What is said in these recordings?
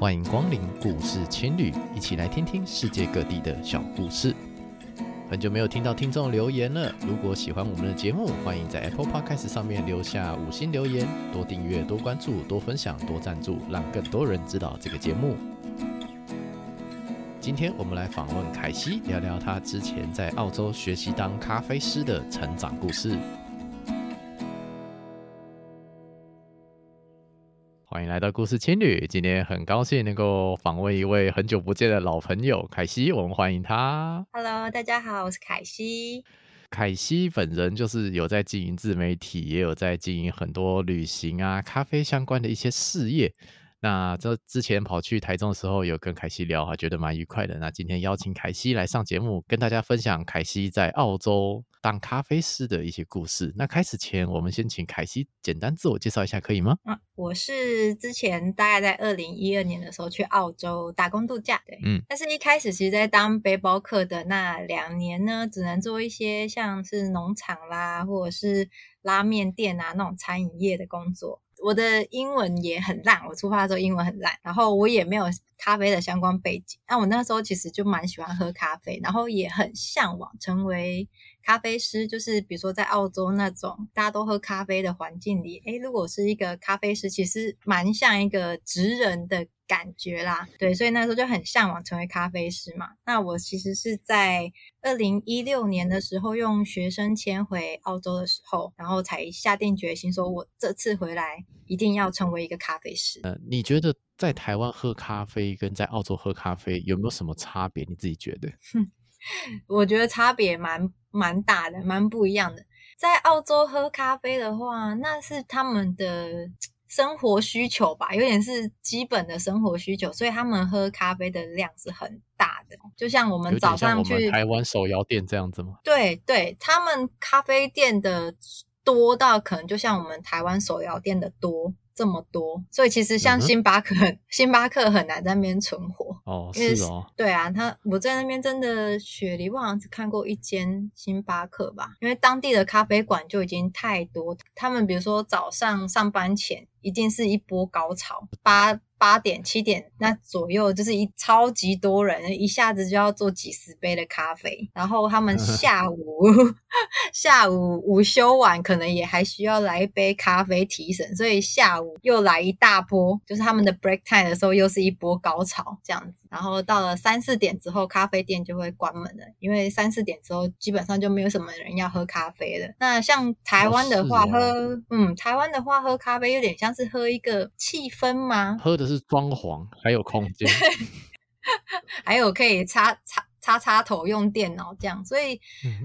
欢迎光临故事青旅，一起来听听世界各地的小故事。很久没有听到听众留言了，如果喜欢我们的节目，欢迎在 Apple Podcast 上面留下五星留言，多订阅、多关注、多分享、多赞助，让更多人知道这个节目。今天我们来访问凯西，聊聊他之前在澳洲学习当咖啡师的成长故事。来到故事青旅，今天很高兴能够访问一位很久不见的老朋友凯西，我们欢迎他。Hello，大家好，我是凯西。凯西本人就是有在经营自媒体，也有在经营很多旅行啊、咖啡相关的一些事业。那这之前跑去台中的时候，有跟凯西聊，还觉得蛮愉快的。那今天邀请凯西来上节目，跟大家分享凯西在澳洲当咖啡师的一些故事。那开始前，我们先请凯西简单自我介绍一下，可以吗？嗯，我是之前大概在二零一二年的时候去澳洲打工度假，对，嗯，但是一开始其实，在当背包客的那两年呢，只能做一些像是农场啦，或者是拉面店啊那种餐饮业的工作。我的英文也很烂，我出发的时候英文很烂，然后我也没有咖啡的相关背景。那我那时候其实就蛮喜欢喝咖啡，然后也很向往成为咖啡师。就是比如说在澳洲那种大家都喝咖啡的环境里，诶，如果是一个咖啡师，其实蛮像一个职人的感觉啦。对，所以那时候就很向往成为咖啡师嘛。那我其实是在二零一六年的时候用学生签回澳洲的时候，然后才下定决心说，我这次回来一定要成为一个咖啡师。呃，你觉得在台湾喝咖啡跟在澳洲喝咖啡有没有什么差别？你自己觉得？我觉得差别蛮蛮大的，蛮不一样的。在澳洲喝咖啡的话，那是他们的。生活需求吧，有点是基本的生活需求，所以他们喝咖啡的量是很大的。就像我们早上去台湾手摇店这样子吗？对对，他们咖啡店的多到可能就像我们台湾手摇店的多。这么多，所以其实像星巴克，嗯、星巴克很难在那边存活哦。是哦，对啊，他我在那边真的雪梨，我好像只看过一间星巴克吧，因为当地的咖啡馆就已经太多。他们比如说早上上班前，一定是一波高潮，八。八点七点那左右，就是一超级多人，一下子就要做几十杯的咖啡。然后他们 下午 下午午休完，可能也还需要来一杯咖啡提神，所以下午又来一大波，就是他们的 break time 的时候又是一波高潮这样子。然后到了三四点之后，咖啡店就会关门了，因为三四点之后基本上就没有什么人要喝咖啡了。那像台湾的话，喝嗯，台湾的话喝咖啡有点像是喝一个气氛吗？喝的。是装潢，还有空间，还有可以插插插插头用电脑这样。所以，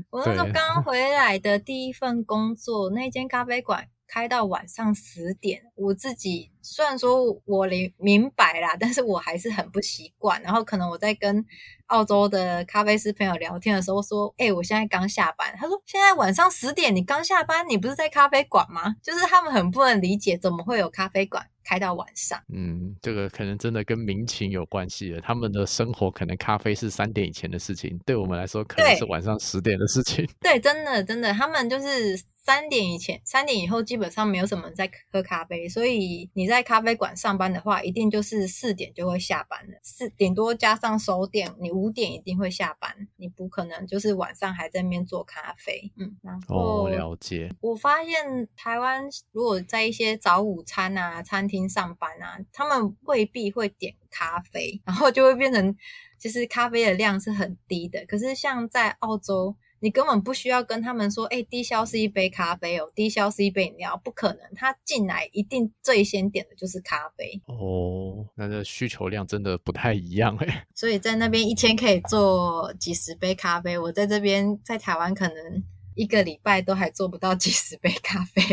我那时候刚 回来的第一份工作，那间咖啡馆开到晚上十点。我自己虽然说我明明白啦，但是我还是很不习惯。然后，可能我在跟澳洲的咖啡师朋友聊天的时候说：“哎、欸，我现在刚下班。”他说：“现在晚上十点，你刚下班，你不是在咖啡馆吗？”就是他们很不能理解，怎么会有咖啡馆。开到晚上，嗯，这个可能真的跟民情有关系了。他们的生活可能咖啡是三点以前的事情，对我们来说可能是晚上十点的事情。对，真的真的，他们就是三点以前、三点以后基本上没有什么人在喝咖啡，所以你在咖啡馆上班的话，一定就是四点就会下班了，四点多加上收店，你五点一定会下班，你不可能就是晚上还在那边做咖啡。嗯，然后哦，了解。我发现台湾如果在一些早午餐啊餐厅。上班啊，他们未必会点咖啡，然后就会变成其实咖啡的量是很低的。可是像在澳洲，你根本不需要跟他们说，哎，低消是一杯咖啡哦，低消是一杯饮料，不可能。他进来一定最先点的就是咖啡。哦，那这需求量真的不太一样哎。所以在那边一天可以做几十杯咖啡，我在这边在台湾可能一个礼拜都还做不到几十杯咖啡。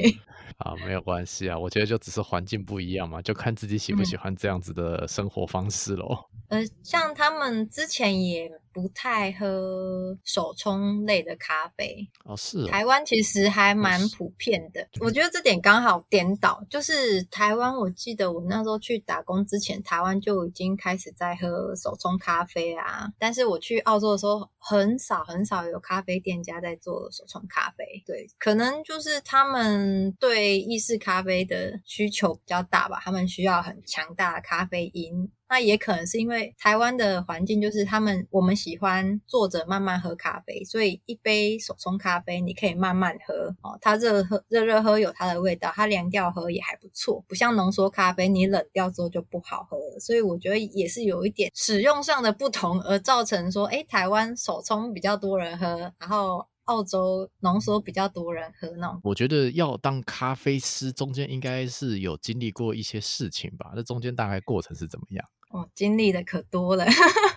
啊，没有关系啊，我觉得就只是环境不一样嘛，就看自己喜不喜欢这样子的生活方式咯。嗯、呃，像他们之前也。不太喝手冲类的咖啡哦，是哦。台湾其实还蛮普遍的，我觉得这点刚好颠倒。就是台湾，我记得我那时候去打工之前，台湾就已经开始在喝手冲咖啡啊。但是我去澳洲的时候，很少很少有咖啡店家在做手冲咖啡。对，可能就是他们对对意式咖啡的需求比较大吧，他们需要很强大的咖啡因。那也可能是因为台湾的环境，就是他们我们喜欢坐着慢慢喝咖啡，所以一杯手冲咖啡你可以慢慢喝哦，它热喝热热喝有它的味道，它凉掉喝也还不错，不像浓缩咖啡你冷掉之后就不好喝了。所以我觉得也是有一点使用上的不同而造成说，诶，台湾手冲比较多人喝，然后。澳洲浓缩比较多人喝那种，我觉得要当咖啡师，中间应该是有经历过一些事情吧？那中间大概过程是怎么样？哦，经历的可多了，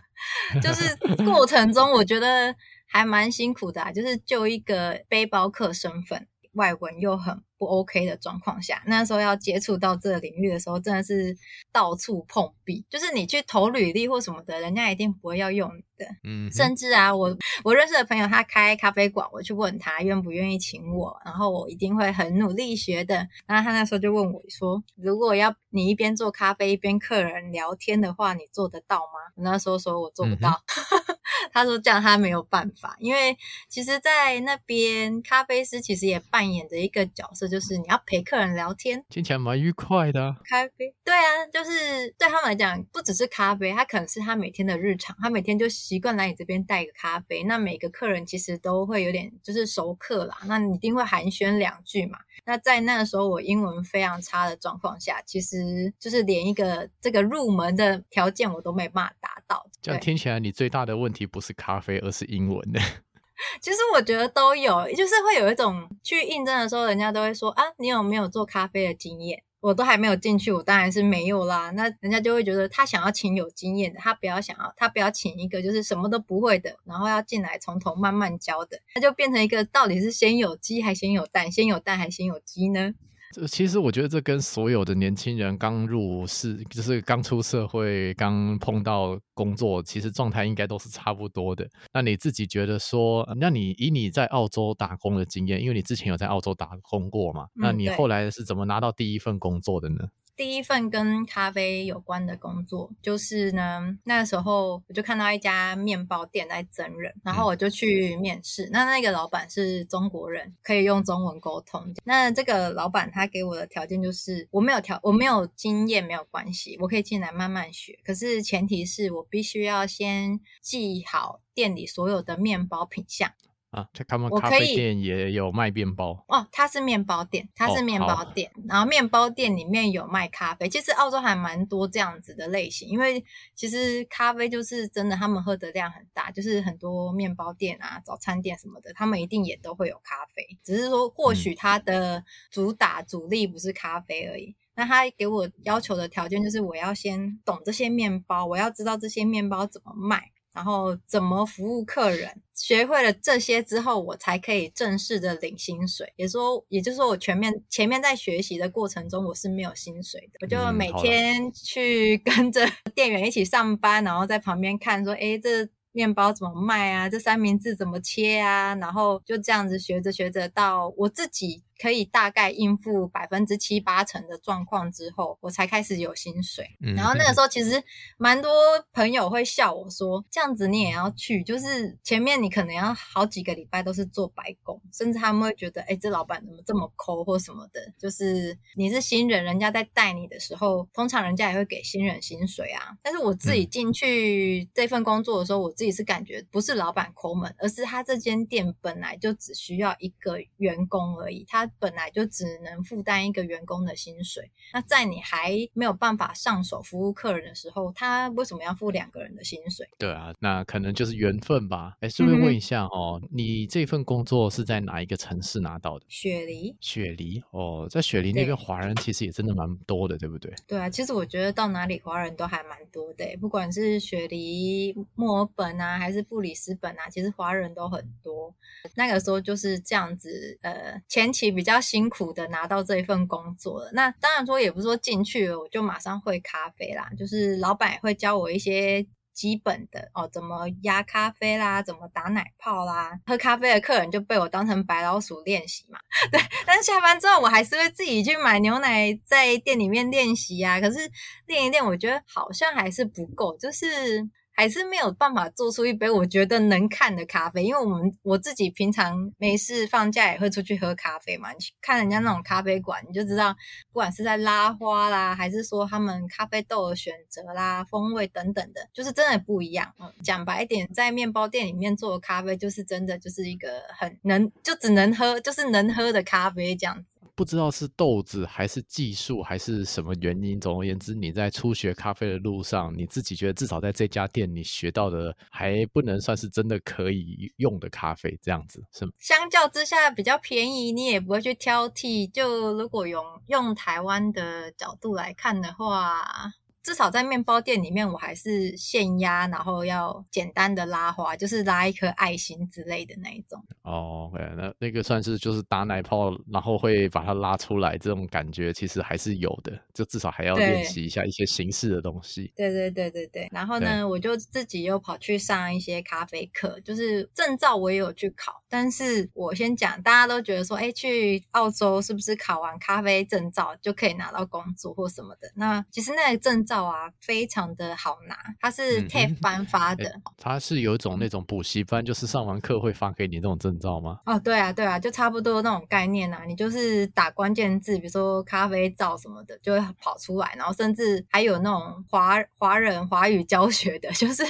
就是过程中我觉得还蛮辛苦的啊，就是就一个背包客身份。外文又很不 OK 的状况下，那时候要接触到这个领域的时候，真的是到处碰壁。就是你去投履历或什么的，人家一定不会要用你的。嗯，甚至啊，我我认识的朋友他开咖啡馆，我去问他愿不愿意请我，然后我一定会很努力学的。然后他那时候就问我说：“如果要你一边做咖啡一边客人聊天的话，你做得到吗？”我那时候说我做不到。嗯他说这样他没有办法，因为其实，在那边咖啡师其实也扮演着一个角色，就是你要陪客人聊天，听起来蛮愉快的啊。咖啡，对啊，就是对他们来讲，不只是咖啡，他可能是他每天的日常，他每天就习惯来你这边带一个咖啡。那每个客人其实都会有点就是熟客啦，那你一定会寒暄两句嘛。那在那个时候，我英文非常差的状况下，其实就是连一个这个入门的条件我都没办法达到。这样听起来，你最大的问题不是咖啡，而是英文呢？其实我觉得都有，就是会有一种去应征的时候，人家都会说啊，你有没有做咖啡的经验？我都还没有进去，我当然是没有啦。那人家就会觉得他想要请有经验的，他不要想要，他不要请一个就是什么都不会的，然后要进来从头慢慢教的，那就变成一个到底是先有鸡还先有蛋，先有蛋还先有鸡呢？这其实我觉得这跟所有的年轻人刚入世，就是刚出社会，刚碰到工作，其实状态应该都是差不多的。那你自己觉得说，那你以你在澳洲打工的经验，因为你之前有在澳洲打工过嘛，那你后来是怎么拿到第一份工作的呢？第一份跟咖啡有关的工作，就是呢，那时候我就看到一家面包店在增人，然后我就去面试。那那个老板是中国人，可以用中文沟通。那这个老板他给我的条件就是，我没有条，我没有经验没有关系，我可以进来慢慢学。可是前提是我必须要先记好店里所有的面包品项。啊，他们咖啡店也有卖面包哦。它是面包店，它是面包店，哦、然后面包店里面有卖咖啡。其实澳洲还蛮多这样子的类型，因为其实咖啡就是真的，他们喝的量很大，就是很多面包店啊、早餐店什么的，他们一定也都会有咖啡。只是说，或许它的主打主力不是咖啡而已。嗯、那他给我要求的条件就是，我要先懂这些面包，我要知道这些面包怎么卖。然后怎么服务客人，学会了这些之后，我才可以正式的领薪水。也说，也就是说，我全面前面在学习的过程中，我是没有薪水的。我就每天去跟着 店员一起上班，然后在旁边看，说，诶，这。面包怎么卖啊？这三明治怎么切啊？然后就这样子学着学着，到我自己可以大概应付百分之七八成的状况之后，我才开始有薪水。嗯、然后那个时候其实蛮多朋友会笑我说：“这样子你也要去？就是前面你可能要好几个礼拜都是做白工，甚至他们会觉得，哎，这老板怎么这么抠或什么的？就是你是新人，人家在带你的时候，通常人家也会给新人薪水啊。但是我自己进去这份工作的时候，我。自己是感觉不是老板抠门，而是他这间店本来就只需要一个员工而已，他本来就只能负担一个员工的薪水。那在你还没有办法上手服务客人的时候，他为什么要付两个人的薪水？对啊，那可能就是缘分吧。哎，顺便问一下哦，嗯、你这份工作是在哪一个城市拿到的？雪梨。雪梨哦，在雪梨那边华人其实也真的蛮多的，对，对不对？对啊，其实我觉得到哪里华人都还蛮多的，不管是雪梨、墨尔本。啊，还是布里斯本啊，其实华人都很多。那个时候就是这样子，呃，前期比较辛苦的拿到这一份工作了。那当然说也不是说进去了我就马上会咖啡啦，就是老板也会教我一些基本的哦，怎么压咖啡啦，怎么打奶泡啦。喝咖啡的客人就被我当成白老鼠练习嘛。对，但是下班之后我还是会自己去买牛奶，在店里面练习啊。可是练一练，我觉得好像还是不够，就是。还是没有办法做出一杯我觉得能看的咖啡。因为我们我自己平常没事放假也会出去喝咖啡嘛，你去看人家那种咖啡馆，你就知道，不管是在拉花啦，还是说他们咖啡豆的选择啦、风味等等的，就是真的不一样。讲白一点，在面包店里面做的咖啡，就是真的就是一个很能，就只能喝，就是能喝的咖啡这样子。不知道是豆子还是技术还是什么原因，总而言之，你在初学咖啡的路上，你自己觉得至少在这家店你学到的还不能算是真的可以用的咖啡，这样子是吗？相较之下比较便宜，你也不会去挑剔。就如果用用台湾的角度来看的话。至少在面包店里面，我还是现压，然后要简单的拉花，就是拉一颗爱心之类的那一种。哦，okay, 那那个算是就是打奶泡，然后会把它拉出来，这种感觉其实还是有的。就至少还要练习一下一些形式的东西。对对对对对。然后呢，我就自己又跑去上一些咖啡课，就是证照我也有去考。但是我先讲，大家都觉得说，哎，去澳洲是不是考完咖啡证照就可以拿到工作或什么的？那其实那个证照。啊，非常的好拿，它是 TAFE 颁发的，它是有一种那种补习班，就是上完课会发给你那种证照吗？哦，对啊，对啊，就差不多那种概念啊。你就是打关键字，比如说咖啡照什么的，就会跑出来，然后甚至还有那种华华人华语教学的，就是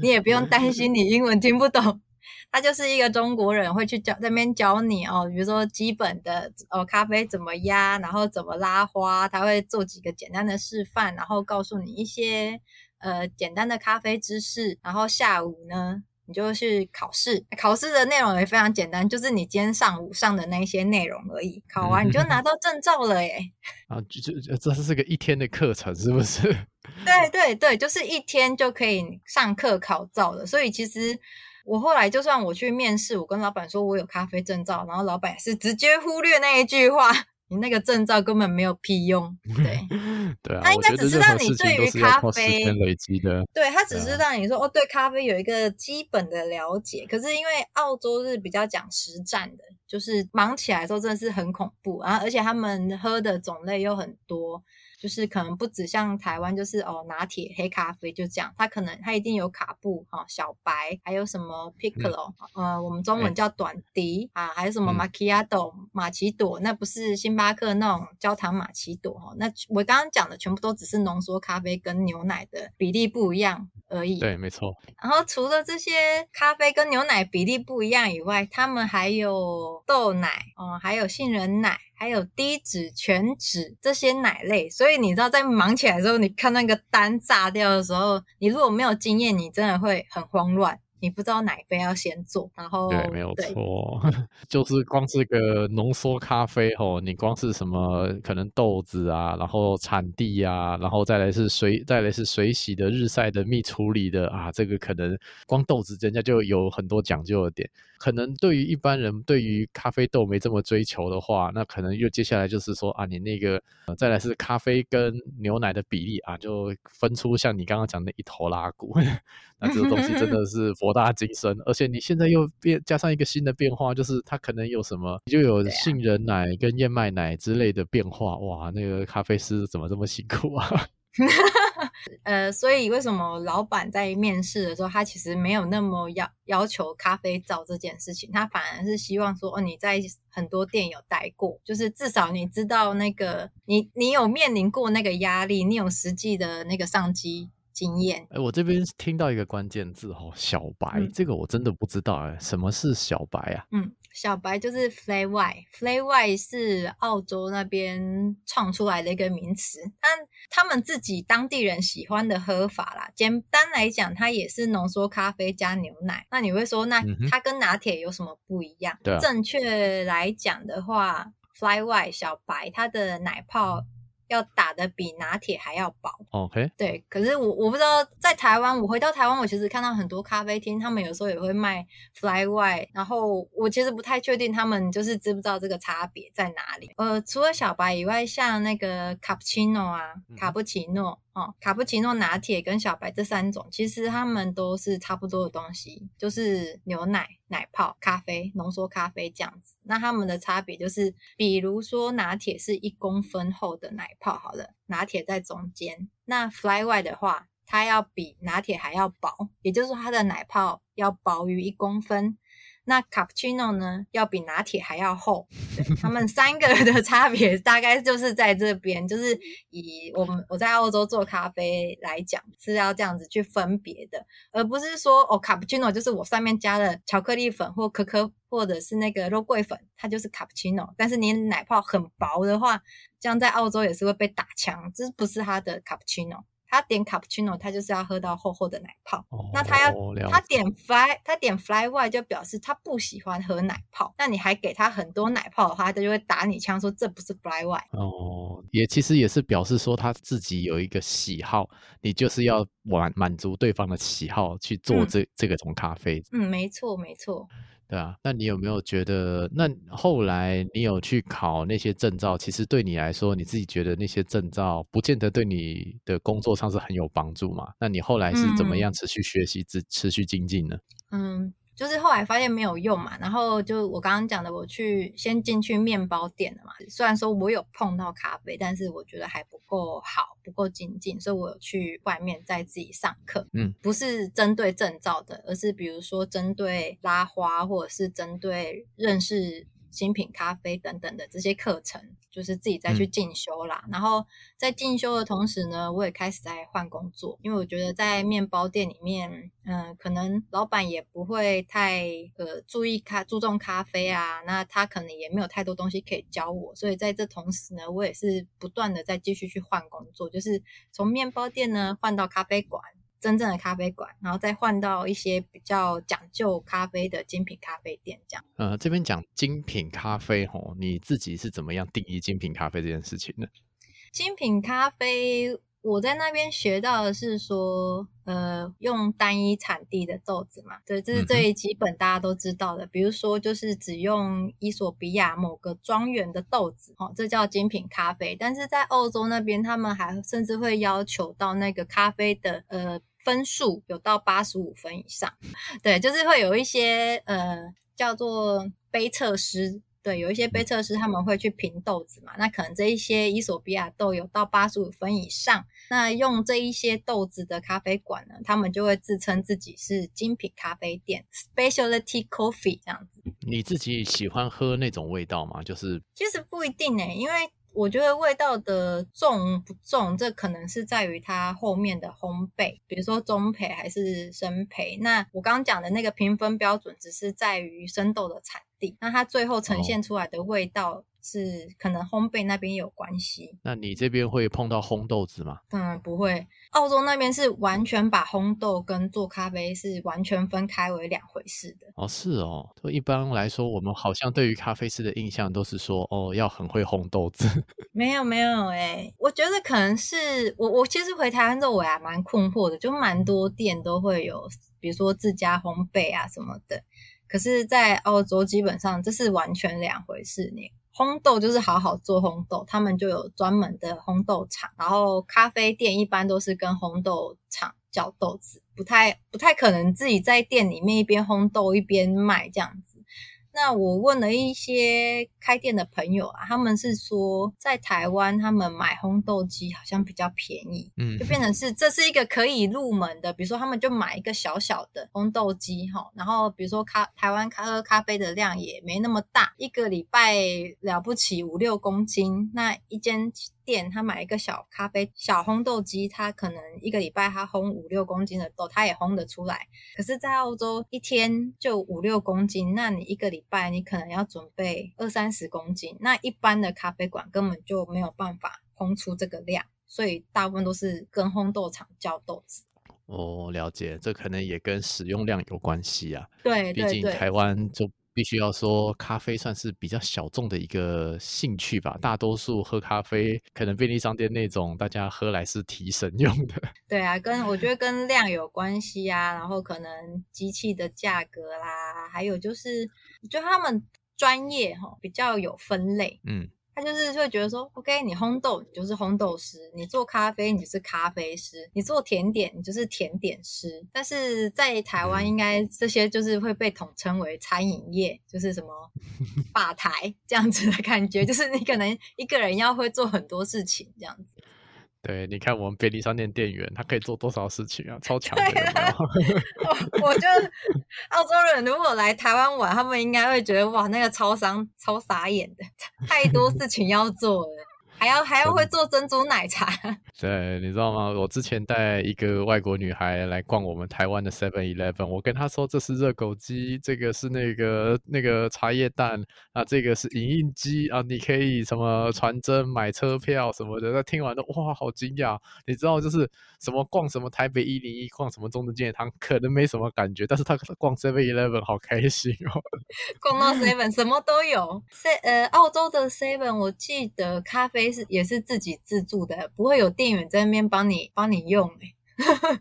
你也不用担心你英文听不懂。他就是一个中国人，会去教在那边教你哦，比如说基本的哦，咖啡怎么压，然后怎么拉花，他会做几个简单的示范，然后告诉你一些呃简单的咖啡知识，然后下午呢，你就去考试，考试的内容也非常简单，就是你今天上午上的那些内容而已，考完你就拿到证照了耶。啊，就就这是个一天的课程，是不是？对对对，就是一天就可以上课考照了，所以其实。我后来就算我去面试，我跟老板说我有咖啡证照，然后老板也是直接忽略那一句话，你那个证照根本没有屁用。对，对啊，他应该只是让你对于咖啡累积的，对，他只是让你说哦，对咖啡有一个基本的了解。可是因为澳洲是比较讲实战的，就是忙起来的时候真的是很恐怖啊，而且他们喝的种类又很多。就是可能不止像台湾，就是哦拿铁、黑咖啡就这样，它可能它一定有卡布哈、哦、小白，还有什么 piccolo，、嗯、呃我们中文叫短笛、欸、啊，还有什么 macchiato、嗯、玛奇朵，那不是星巴克那种焦糖玛奇朵哈，那我刚刚讲的全部都只是浓缩咖啡跟牛奶的比例不一样而已。对，没错。然后除了这些咖啡跟牛奶比例不一样以外，他们还有豆奶哦，还有杏仁奶。还有低脂、全脂这些奶类，所以你知道在忙起来的时候，你看那个单炸掉的时候，你如果没有经验，你真的会很慌乱。你不知道哪一杯要先做，然后对，没有错，就是光是个浓缩咖啡吼，你光是什么可能豆子啊，然后产地啊，然后再来是水，再来是水洗的、日晒的、蜜处理的啊，这个可能光豆子人家就有很多讲究的点。可能对于一般人，对于咖啡豆没这么追求的话，那可能又接下来就是说啊，你那个、呃、再来是咖啡跟牛奶的比例啊，就分出像你刚刚讲的一头拉骨。那这个东西真的 是博大精深，而且你现在又变加上一个新的变化，就是它可能有什么，就有杏仁奶跟燕麦奶之类的变化。哇，那个咖啡师怎么这么辛苦啊？呃，所以为什么老板在面试的时候，他其实没有那么要要求咖啡皂这件事情，他反而是希望说，哦，你在很多店有待过，就是至少你知道那个你你有面临过那个压力，你有实际的那个上机。经验，哎、欸，我这边听到一个关键字哦，小白，嗯、这个我真的不知道哎，什么是小白啊？嗯，小白就是 fly white，fly white 是澳洲那边创出来的一个名词，但他们自己当地人喜欢的喝法啦。简单来讲，它也是浓缩咖啡加牛奶。那你会说，那它跟拿铁有什么不一样？对、嗯，正确来讲的话，flat white 小白，它的奶泡。要打的比拿铁还要薄，OK，对。可是我我不知道，在台湾，我回到台湾，我其实看到很多咖啡厅，他们有时候也会卖 Flat White，然后我其实不太确定他们就是知不知道这个差别在哪里。呃，除了小白以外，像那个卡布奇诺啊，卡布奇诺。哦，卡布奇诺、拿铁跟小白这三种，其实它们都是差不多的东西，就是牛奶、奶泡、咖啡、浓缩咖啡这样子。那它们的差别就是，比如说拿铁是一公分厚的奶泡，好了，拿铁在中间。那 Flat White 的话，它要比拿铁还要薄，也就是说它的奶泡要薄于一公分。那卡布奇诺呢，要比拿铁还要厚。他们三个的差别大概就是在这边，就是以我们我在澳洲做咖啡来讲，是要这样子去分别的，而不是说哦，卡布奇诺就是我上面加了巧克力粉或可可或者是那个肉桂粉，它就是卡布奇诺。但是你奶泡很薄的话，这样在澳洲也是会被打枪，这不是它的卡布奇诺。他点卡布奇诺，他就是要喝到厚厚的奶泡。哦、那他要他点 fly，他点 fly white 就表示他不喜欢喝奶泡。那你还给他很多奶泡的话，他就会打你枪，说这不是 fly white。哦，也其实也是表示说他自己有一个喜好，你就是要满满足对方的喜好去做这、嗯、这个种咖啡。嗯，没错，没错。对啊，那你有没有觉得，那后来你有去考那些证照？其实对你来说，你自己觉得那些证照不见得对你的工作上是很有帮助嘛？那你后来是怎么样持续学习、持、嗯、持续精进呢？嗯。就是后来发现没有用嘛，然后就我刚刚讲的，我去先进去面包店了嘛。虽然说我有碰到咖啡，但是我觉得还不够好，不够精进，所以我有去外面再自己上课。嗯，不是针对证照的，而是比如说针对拉花，或者是针对认识。精品咖啡等等的这些课程，就是自己再去进修啦。嗯、然后在进修的同时呢，我也开始在换工作，因为我觉得在面包店里面，嗯、呃，可能老板也不会太呃注意咖注重咖啡啊，那他可能也没有太多东西可以教我，所以在这同时呢，我也是不断的在继续去换工作，就是从面包店呢换到咖啡馆。真正的咖啡馆，然后再换到一些比较讲究咖啡的精品咖啡店，这样。呃，这边讲精品咖啡吼，你自己是怎么样定义精品咖啡这件事情呢？精品咖啡，我在那边学到的是说，呃，用单一产地的豆子嘛，对，这是最基本大家都知道的。嗯、比如说，就是只用伊索比亚某个庄园的豆子，哦，这叫精品咖啡。但是在澳洲那边，他们还甚至会要求到那个咖啡的，呃。分数有到八十五分以上，对，就是会有一些呃叫做杯测师，对，有一些杯测师他们会去评豆子嘛，那可能这一些伊索比亚豆有到八十五分以上，那用这一些豆子的咖啡馆呢，他们就会自称自己是精品咖啡店 （Specialty Coffee） 这样子。你自己喜欢喝那种味道吗？就是其实不一定诶，因为。我觉得味道的重不重，这可能是在于它后面的烘焙，比如说中焙还是生焙。那我刚刚讲的那个评分标准，只是在于生豆的产地，那它最后呈现出来的味道。哦是可能烘焙那边有关系。那你这边会碰到烘豆子吗？嗯，不会。澳洲那边是完全把烘豆跟做咖啡是完全分开为两回事的。哦，是哦。就一般来说，我们好像对于咖啡师的印象都是说，哦，要很会烘豆子。没有没有哎、欸，我觉得可能是我我其实回台湾之后我还蛮困惑的，就蛮多店都会有，比如说自家烘焙啊什么的。可是，在澳洲基本上这是完全两回事呢。烘豆就是好好做烘豆，他们就有专门的烘豆厂，然后咖啡店一般都是跟烘豆厂叫豆子，不太不太可能自己在店里面一边烘豆一边卖这样子。那我问了一些开店的朋友啊，他们是说在台湾他们买烘豆机好像比较便宜，嗯，就变成是这是一个可以入门的，比如说他们就买一个小小的烘豆机哈，然后比如说咖台湾咖喝咖啡的量也没那么大，一个礼拜了不起五六公斤，那一间。店他买一个小咖啡小烘豆机，他可能一个礼拜他烘五六公斤的豆，他也烘得出来。可是，在澳洲一天就五六公斤，那你一个礼拜你可能要准备二三十公斤，那一般的咖啡馆根本就没有办法烘出这个量，所以大部分都是跟烘豆厂叫豆子。哦，了解，这可能也跟使用量有关系啊。对，毕竟台湾就。必须要说，咖啡算是比较小众的一个兴趣吧。大多数喝咖啡，可能便利商店那种，大家喝来是提神用的。对啊，跟我觉得跟量有关系啊，然后可能机器的价格啦，还有就是，我觉得他们专业哈，比较有分类。嗯。他就是会觉得说，OK，你烘豆你就是烘豆师，你做咖啡你就是咖啡师，你做甜点你就是甜点师。但是在台湾，应该这些就是会被统称为餐饮业，就是什么吧台 这样子的感觉，就是你可能一个人要会做很多事情这样子。对，你看我们便利商店店员，他可以做多少事情啊，超强的有没有？我觉得 澳洲人如果来台湾玩，他们应该会觉得哇，那个超商超傻眼的，太多事情要做了。还要还要会做珍珠奶茶，对，你知道吗？我之前带一个外国女孩来逛我们台湾的 Seven Eleven，我跟她说，这是热狗机，这个是那个那个茶叶蛋啊，这个是影印机啊，你可以什么传真买车票什么的。她听完都哇，好惊讶！你知道就是什么逛什么台北一零一，逛什么中正纪念堂，可能没什么感觉，但是她逛 Seven Eleven 好开心哦。逛到 Seven 什么都有，Se 呃澳洲的 Seven 我记得咖啡。是也是自己自助的，不会有店员在那边帮你帮你用哎。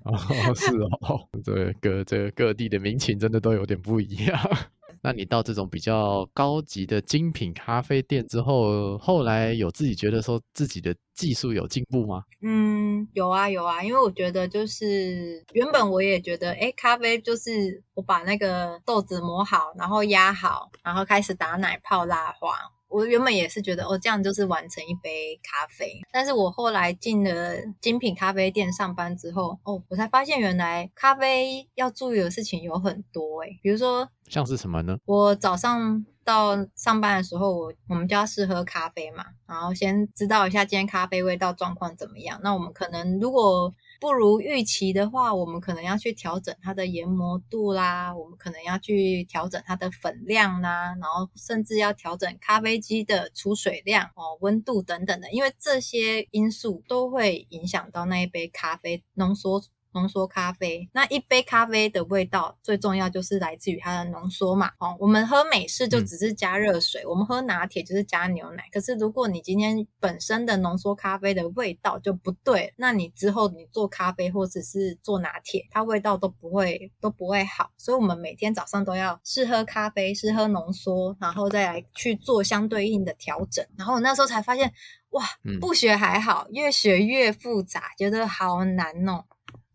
哦，是哦，这，各这个各地的民情真的都有点不一样。那你到这种比较高级的精品咖啡店之后，后来有自己觉得说自己的技术有进步吗？嗯，有啊有啊，因为我觉得就是原本我也觉得，哎，咖啡就是我把那个豆子磨好，然后压好，然后开始打奶泡拉花。我原本也是觉得哦，这样就是完成一杯咖啡。但是我后来进了精品咖啡店上班之后，哦，我才发现原来咖啡要注意的事情有很多诶，比如说像是什么呢？我早上到上班的时候，我我们就要试喝咖啡嘛，然后先知道一下今天咖啡味道状况怎么样。那我们可能如果不如预期的话，我们可能要去调整它的研磨度啦，我们可能要去调整它的粉量啦，然后甚至要调整咖啡机的出水量哦、温度等等的，因为这些因素都会影响到那一杯咖啡浓缩。浓缩咖啡，那一杯咖啡的味道最重要就是来自于它的浓缩嘛。哦，我们喝美式就只是加热水，嗯、我们喝拿铁就是加牛奶。可是如果你今天本身的浓缩咖啡的味道就不对，那你之后你做咖啡或者是做拿铁，它味道都不会都不会好。所以，我们每天早上都要试喝咖啡，试喝浓缩，然后再来去做相对应的调整。然后我那时候才发现，哇，不学还好，越学越复杂，觉得好难哦。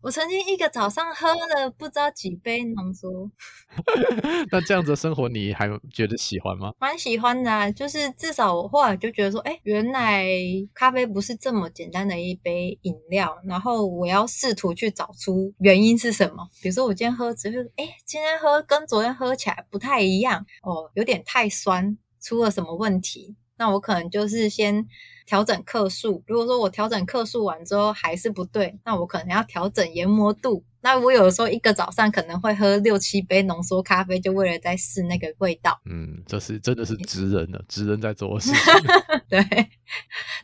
我曾经一个早上喝了不知道几杯浓缩，那这样子的生活你还觉得喜欢吗？蛮喜欢的啊，就是至少我后来就觉得说，哎，原来咖啡不是这么简单的一杯饮料，然后我要试图去找出原因是什么。比如说我今天喝，只是哎，今天喝跟昨天喝起来不太一样哦，有点太酸，出了什么问题？那我可能就是先。调整克数，如果说我调整克数完之后还是不对，那我可能要调整研磨度。那我有的时候一个早上可能会喝六七杯浓缩咖啡，就为了在试那个味道。嗯，这是真的是职人了，职人在做事情。对，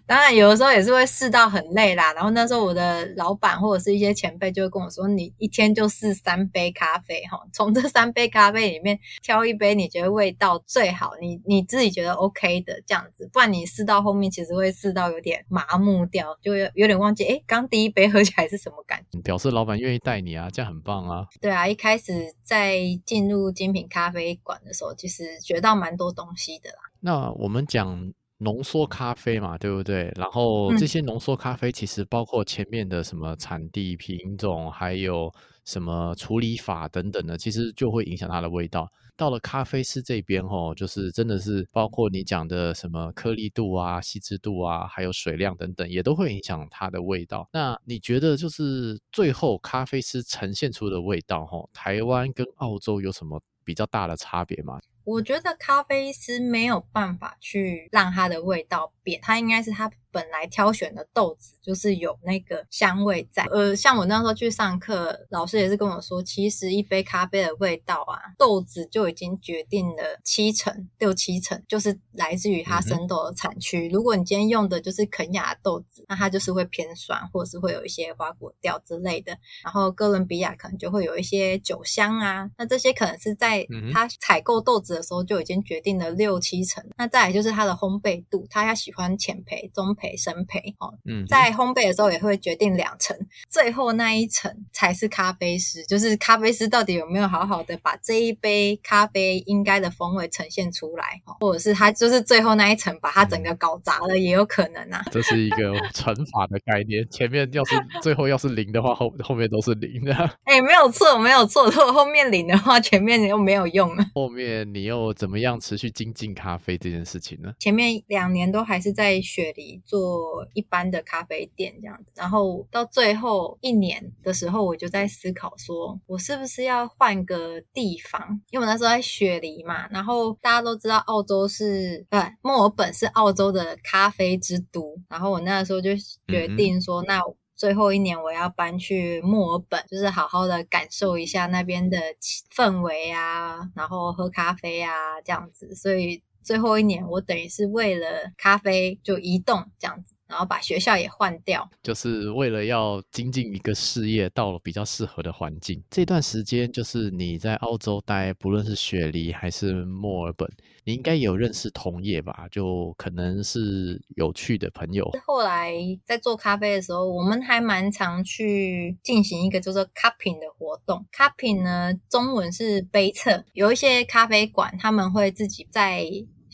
当然有的时候也是会试到很累啦。然后那时候我的老板或者是一些前辈就会跟我说：“你一天就试三杯咖啡，哈，从这三杯咖啡里面挑一杯你觉得味道最好，你你自己觉得 OK 的这样子，不然你试到后面其实会试到有点麻木掉，就有有点忘记哎，刚第一杯喝起来是什么感觉。”表示老板愿意带你。啊，这样很棒啊！对啊，一开始在进入精品咖啡馆的时候，其实学到蛮多东西的啦。那我们讲浓缩咖啡嘛，对不对？然后这些浓缩咖啡其实包括前面的什么产地、品种，还有什么处理法等等的，其实就会影响它的味道。到了咖啡师这边哦，就是真的是包括你讲的什么颗粒度啊、细致度啊，还有水量等等，也都会影响它的味道。那你觉得就是最后咖啡师呈现出的味道哦，台湾跟澳洲有什么比较大的差别吗？我觉得咖啡师没有办法去让它的味道变，它应该是它。本来挑选的豆子就是有那个香味在，呃，像我那时候去上课，老师也是跟我说，其实一杯咖啡的味道啊，豆子就已经决定了七成六七成，就是来自于它生豆的产区。嗯、如果你今天用的就是肯亚豆子，那它就是会偏酸，或者是会有一些花果调之类的。然后哥伦比亚可能就会有一些酒香啊，那这些可能是在它采购豆子的时候就已经决定了六七成。那再来就是它的烘焙度，它要喜欢浅焙、中焙。焙深焙哦，嗯，在烘焙的时候也会决定两层，最后那一层才是咖啡师，就是咖啡师到底有没有好好的把这一杯咖啡应该的风味呈现出来，或者是他就是最后那一层把它整个搞砸了，也有可能啊。这是一个 乘法的概念，前面要是最后要是零的话，后后面都是零的。哎、欸，没有错，没有错，如果后面零的话，前面又没有用了。后面你又怎么样持续精进咖啡这件事情呢？前面两年都还是在雪梨做。做一般的咖啡店这样子。然后到最后一年的时候，我就在思考说，我是不是要换个地方？因为我那时候在雪梨嘛，然后大家都知道澳洲是，对，墨尔本是澳洲的咖啡之都。然后我那时候就决定说，那最后一年我要搬去墨尔本，就是好好的感受一下那边的氛围啊，然后喝咖啡啊这样子。所以最后一年我等于是为了咖啡就移动这样子。然后把学校也换掉，就是为了要精进一个事业，到了比较适合的环境。这段时间就是你在澳洲待，不论是雪梨还是墨尔本，你应该有认识同业吧？就可能是有趣的朋友。后来在做咖啡的时候，我们还蛮常去进行一个叫做 cupping 的活动。cupping 呢，中文是杯测，有一些咖啡馆他们会自己在。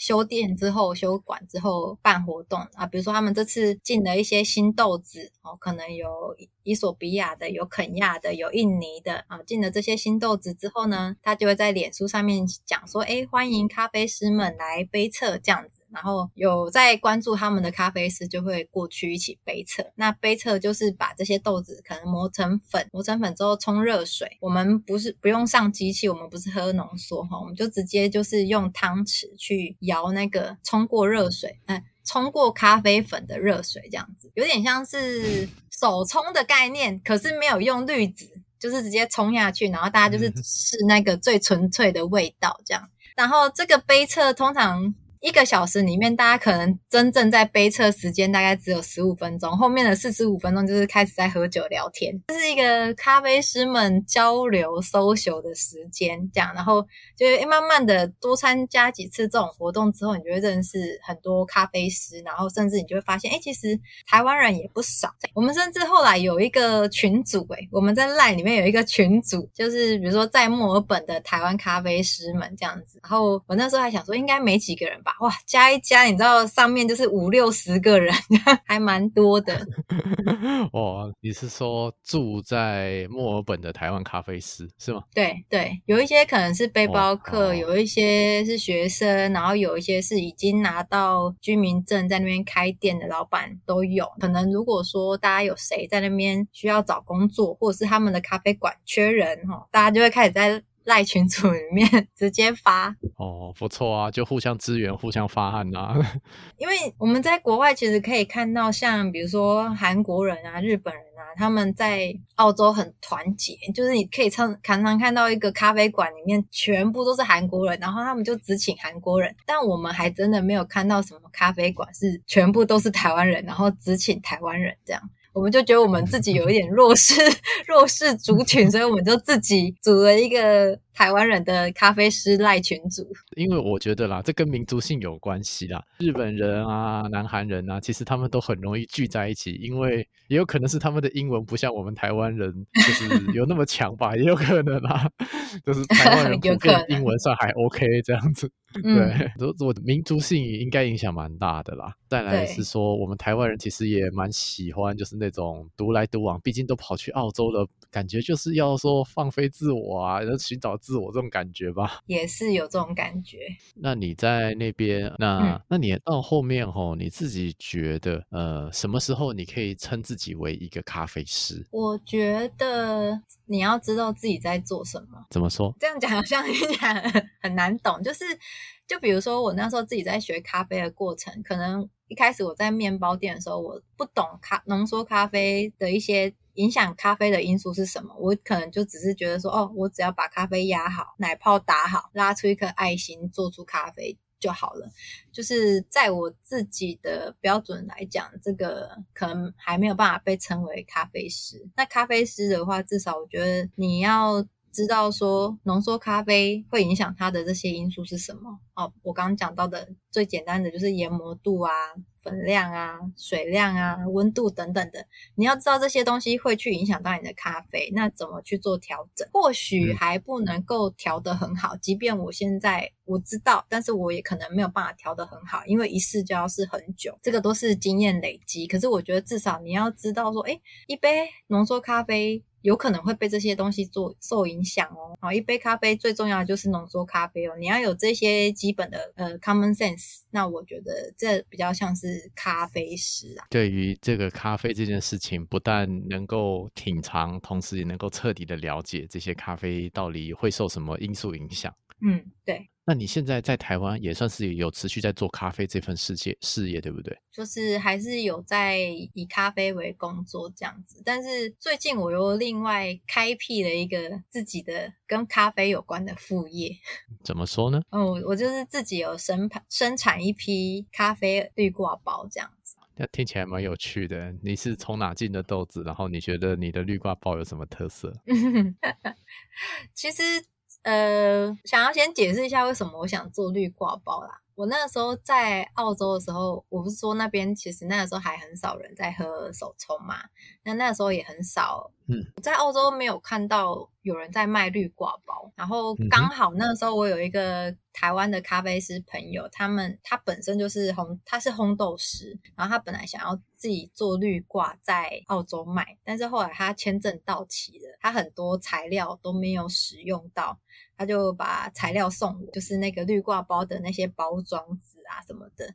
修店之后，修馆之后办活动啊，比如说他们这次进了一些新豆子哦，可能有伊索比亚的，有肯亚的，有印尼的啊，进了这些新豆子之后呢，他就会在脸书上面讲说，诶，欢迎咖啡师们来杯测这样子。然后有在关注他们的咖啡师就会过去一起杯测。那杯测就是把这些豆子可能磨成粉，磨成粉之后冲热水。我们不是不用上机器，我们不是喝浓缩哈，我们就直接就是用汤匙去摇那个冲过热水，嗯，冲过咖啡粉的热水这样子，有点像是手冲的概念，可是没有用滤纸，就是直接冲下去，然后大家就是试那个最纯粹的味道这样。然后这个杯测通常。一个小时里面，大家可能真正在杯测时间大概只有十五分钟，后面的四十五分钟就是开始在喝酒聊天，这是一个咖啡师们交流收休的时间，这样，然后就慢慢的多参加几次这种活动之后，你就会认识很多咖啡师，然后甚至你就会发现，哎，其实台湾人也不少。我们甚至后来有一个群组，哎，我们在 LINE 里面有一个群组，就是比如说在墨尔本的台湾咖啡师们这样子，然后我那时候还想说，应该没几个人吧。哇，加一加，你知道上面就是五六十个人，还蛮多的。哦，你是说住在墨尔本的台湾咖啡师是吗？对对，有一些可能是背包客，哦，有一些是学生，然后有一些是已经拿到居民证在那边开店的老板都有。可能如果说大家有谁在那边需要找工作，或者是他们的咖啡馆缺人哈，大家就会开始在。赖群组里面 直接发哦，不错啊，就互相支援、互相发汗啊。因为我们在国外其实可以看到，像比如说韩国人啊、日本人啊，他们在澳洲很团结，就是你可以常常常看到一个咖啡馆里面全部都是韩国人，然后他们就只请韩国人。但我们还真的没有看到什么咖啡馆是全部都是台湾人，然后只请台湾人这样。我们就觉得我们自己有一点弱势 弱势族群，所以我们就自己组了一个。台湾人的咖啡师赖群组，因为我觉得啦，这跟民族性有关系啦。日本人啊、南韩人啊，其实他们都很容易聚在一起，因为也有可能是他们的英文不像我们台湾人，就是有那么强吧，也有可能啦。就是台湾人 普遍英文算还 OK 这样子，对，我的民族性应该影响蛮大的啦。再来是说，我们台湾人其实也蛮喜欢，就是那种独来独往，毕竟都跑去澳洲了，感觉就是要说放飞自我啊，要寻找。自我这种感觉吧，也是有这种感觉。那你在那边，那、嗯、那你到后面吼，你自己觉得，呃，什么时候你可以称自己为一个咖啡师？我觉得你要知道自己在做什么。怎怎么说？这样讲好像 有点很难懂。就是，就比如说我那时候自己在学咖啡的过程，可能一开始我在面包店的时候，我不懂咖浓缩咖啡的一些。影响咖啡的因素是什么？我可能就只是觉得说，哦，我只要把咖啡压好，奶泡打好，拉出一颗爱心，做出咖啡就好了。就是在我自己的标准来讲，这个可能还没有办法被称为咖啡师。那咖啡师的话，至少我觉得你要知道说，浓缩咖啡会影响它的这些因素是什么。哦，我刚刚讲到的最简单的就是研磨度啊。粉量啊、水量啊、温度等等的，你要知道这些东西会去影响到你的咖啡，那怎么去做调整？或许还不能够调得很好，即便我现在我知道，但是我也可能没有办法调得很好，因为一试就要试很久，这个都是经验累积。可是我觉得至少你要知道说，诶，一杯浓缩咖啡有可能会被这些东西做受影响哦。好，一杯咖啡最重要的就是浓缩咖啡哦，你要有这些基本的呃 common sense，那我觉得这比较像是咖啡师啊。对于这个咖啡这件事情，不但能够品尝，同时也能够彻底的了解这些咖啡到底会受什么因素影响。嗯，对。那你现在在台湾也算是有持续在做咖啡这份事业事业，对不对？就是还是有在以咖啡为工作这样子，但是最近我又另外开辟了一个自己的跟咖啡有关的副业。怎么说呢？嗯，我就是自己有生生产一批咖啡滤挂包这样子。那听起来蛮有趣的。你是从哪进的豆子？然后你觉得你的滤挂包有什么特色？其实。呃，想要先解释一下为什么我想做绿挂包啦。我那个时候在澳洲的时候，我不是说那边其实那个时候还很少人在喝手冲嘛，那那个时候也很少。嗯，在澳洲没有看到有人在卖滤挂包，然后刚好那个时候我有一个台湾的咖啡师朋友，他们他本身就是烘，他是烘豆师，然后他本来想要自己做滤挂在澳洲卖，但是后来他签证到期了，他很多材料都没有使用到。他就把材料送我，就是那个绿挂包的那些包装纸啊什么的，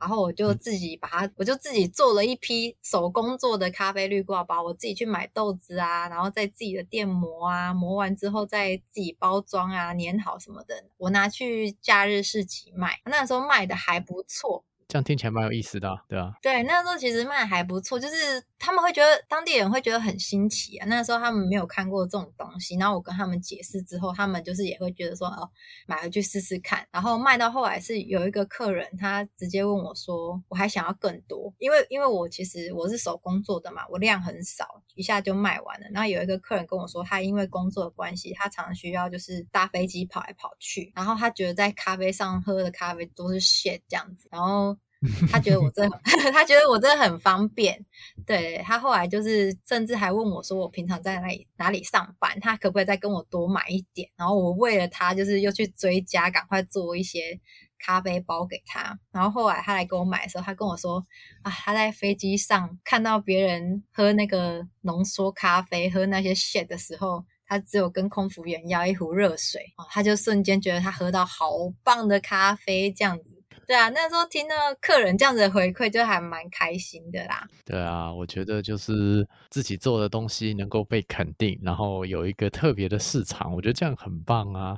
然后我就自己把它，我就自己做了一批手工做的咖啡绿挂包，我自己去买豆子啊，然后在自己的店磨啊，磨完之后再自己包装啊，粘好什么的，我拿去假日市集卖，那时候卖的还不错。这样听起来蛮有意思的，对啊。对，那时候其实卖还不错，就是他们会觉得当地人会觉得很新奇啊。那时候他们没有看过这种东西，然后我跟他们解释之后，他们就是也会觉得说哦，买回去试试看。然后卖到后来是有一个客人，他直接问我说，我还想要更多，因为因为我其实我是手工做的嘛，我量很少，一下就卖完了。然后有一个客人跟我说，他因为工作的关系，他常常需要就是搭飞机跑来跑去，然后他觉得在咖啡上喝的咖啡都是 shit 这样子，然后。他觉得我这，他觉得我这很方便。对，他后来就是，甚至还问我说，我平常在哪里哪里上班，他可不可以再跟我多买一点？然后我为了他，就是又去追加，赶快做一些咖啡包给他。然后后来他来给我买的时候，他跟我说啊，他在飞机上看到别人喝那个浓缩咖啡，喝那些 shit 的时候，他只有跟空服员要一壶热水哦，他就瞬间觉得他喝到好棒的咖啡这样子。对啊，那时候听到客人这样子的回馈，就还蛮开心的啦。对啊，我觉得就是自己做的东西能够被肯定，然后有一个特别的市场，我觉得这样很棒啊。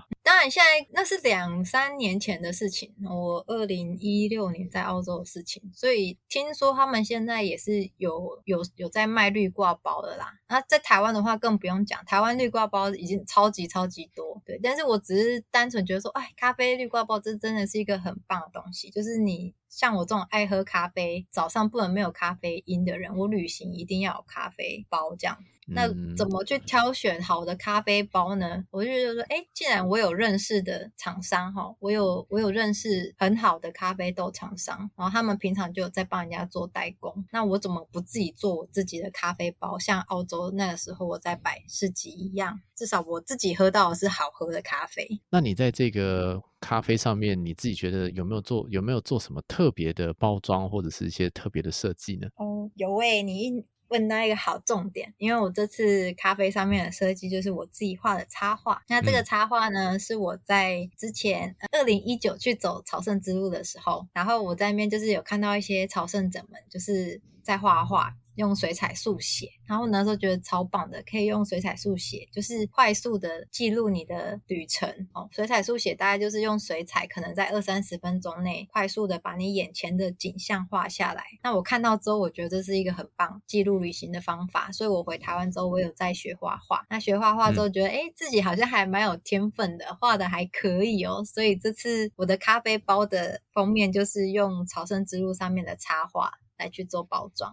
现在那是两三年前的事情，我二零一六年在澳洲的事情，所以听说他们现在也是有有有在卖绿挂包的啦。那在台湾的话更不用讲，台湾绿挂包已经超级超级多。对，但是我只是单纯觉得说，哎，咖啡绿挂包这真的是一个很棒的东西，就是你。像我这种爱喝咖啡，早上不能没有咖啡因的人，我旅行一定要有咖啡包这样。那怎么去挑选好的咖啡包呢？我就觉得说，哎，既然我有认识的厂商哈，我有我有认识很好的咖啡豆厂商，然后他们平常就有在帮人家做代工，那我怎么不自己做我自己的咖啡包？像澳洲那个时候我在摆市集一样，至少我自己喝到的是好喝的咖啡。那你在这个咖啡上面，你自己觉得有没有做有没有做什么特别的包装或者是一些特别的设计呢？哦，有诶、欸，你一问到一个好重点，因为我这次咖啡上面的设计就是我自己画的插画。那这个插画呢，嗯、是我在之前二零一九去走朝圣之路的时候，然后我在那边就是有看到一些朝圣者们就是在画画。用水彩速写，然后那时候觉得超棒的，可以用水彩速写，就是快速的记录你的旅程哦。水彩速写大概就是用水彩，可能在二三十分钟内快速的把你眼前的景象画下来。那我看到之后，我觉得这是一个很棒记录旅行的方法，所以我回台湾之后，我有在学画画。那学画画之后，觉得诶自己好像还蛮有天分的，画的还可以哦。所以这次我的咖啡包的封面就是用朝圣之路上面的插画。来去做包装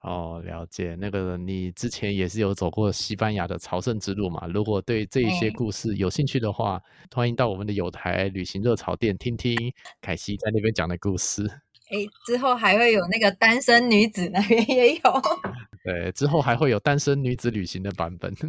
哦，了解。那个你之前也是有走过西班牙的朝圣之路嘛？如果对这一些故事有兴趣的话，欸、欢迎到我们的友台旅行热潮店听听凯西在那边讲的故事。哎、欸，之后还会有那个单身女子那边也有。对，之后还会有单身女子旅行的版本。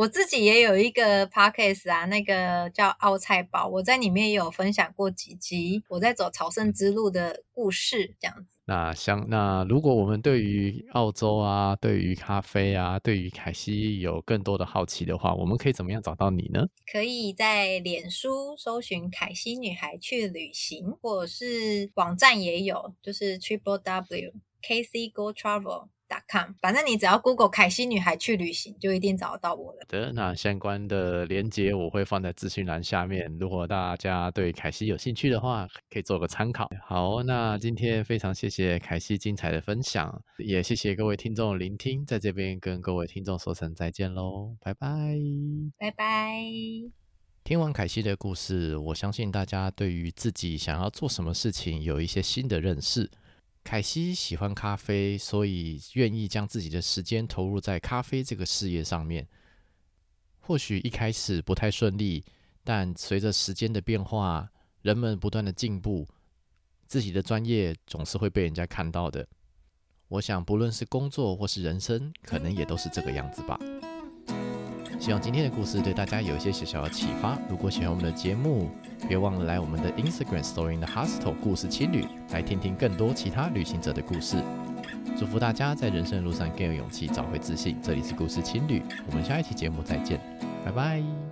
我自己也有一个 podcast 啊，那个叫奥菜包，我在里面也有分享过几集我在走朝圣之路的故事，这样子。那像那如果我们对于澳洲啊，对于咖啡啊，对于凯西有更多的好奇的话，我们可以怎么样找到你呢？可以在脸书搜寻“凯西女孩去旅行”，或者是网站也有，就是 triple w k c go travel。com，反正你只要 Google 凯西女孩去旅行，就一定找得到我了。好的，那相关的连接我会放在资讯栏下面。如果大家对凯西有兴趣的话，可以做个参考。好，那今天非常谢谢凯西精彩的分享，也谢谢各位听众聆听，在这边跟各位听众说声再见喽，拜拜，拜拜。听完凯西的故事，我相信大家对于自己想要做什么事情有一些新的认识。凯西喜欢咖啡，所以愿意将自己的时间投入在咖啡这个事业上面。或许一开始不太顺利，但随着时间的变化，人们不断的进步，自己的专业总是会被人家看到的。我想，不论是工作或是人生，可能也都是这个样子吧。希望今天的故事对大家有一些小小的启发。如果喜欢我们的节目，别忘了来我们的 Instagram Story in the Hostel 故事青旅，来听听更多其他旅行者的故事。祝福大家在人生的路上更有勇气，找回自信。这里是故事青旅，我们下一期节目再见，拜拜。